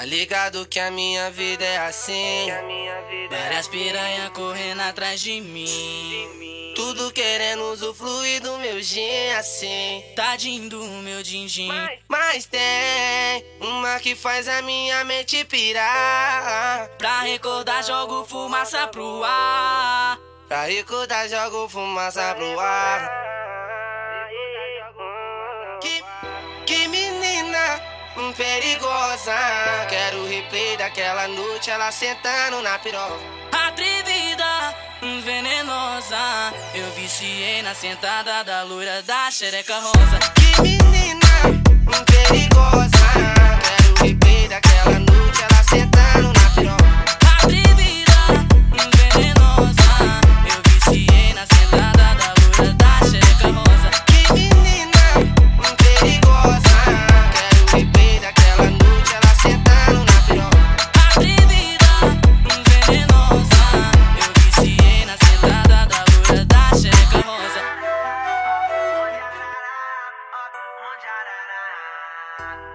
Tá ligado que a minha vida é assim. Várias piranha correndo atrás de mim. Tudo querendo usufruir do meu gin assim. Tadinho do meu din-din. Mas tem uma que faz a minha mente pirar. Pra recordar, jogo fumaça pro ar. Pra recordar, jogo fumaça pro ar. Perigosa. Quero o replay daquela noite, ela sentando na piroca. Atrevida, venenosa. Eu viciei na sentada da loira da xereca rosa. Que menina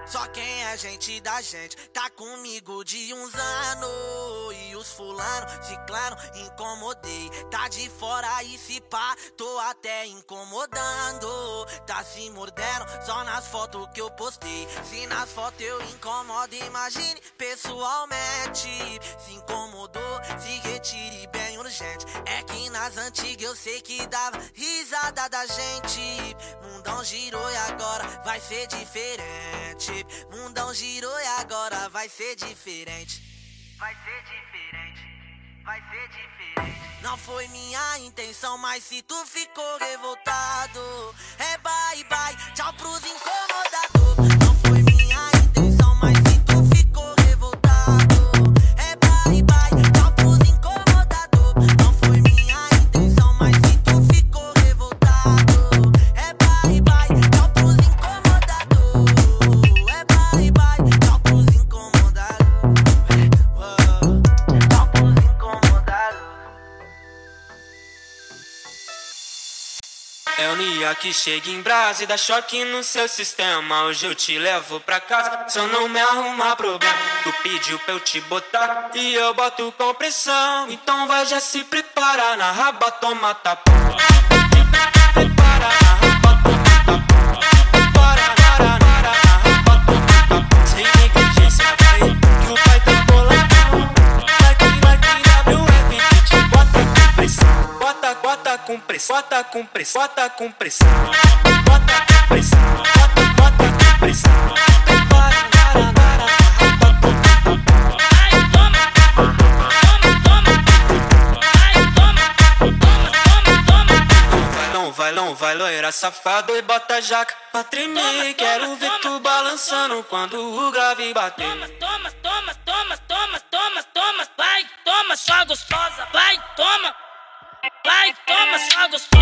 Só quem é gente da gente tá comigo de uns anos. E os fulano, ciclano, incomodei. Tá de fora e se pá, tô até incomodando. Tá se mordendo só nas fotos que eu postei. Se nas fotos eu incomodo, imagine pessoalmente. Se incomodou, se retire bem urgente. É que nas antigas eu sei que dava risada da gente. Mundão girou e agora vai ser diferente. Mundão girou e agora vai ser diferente. Vai ser diferente. Vai ser diferente. Não foi minha intenção, mas se tu ficou revoltado, é bye bye. Tchau pros incomodadores. É o Nia que chega em brasa e dá choque no seu sistema. Hoje eu te levo pra casa, eu não me arrumar problema. Tu pediu pra eu te botar e eu boto com pressão. Então vai já se prepara na raba, toma tapa. Pressão, bota com pressão, bota com pressão. Bota com pressão, bota, bota com pressão. Não vai, loira safado e bota jaca pra tremer. Quero ver tu balançando quando o grave bater. Toma, toma, toma, toma, toma, toma, toma, vai, toma, só gostosa, vai,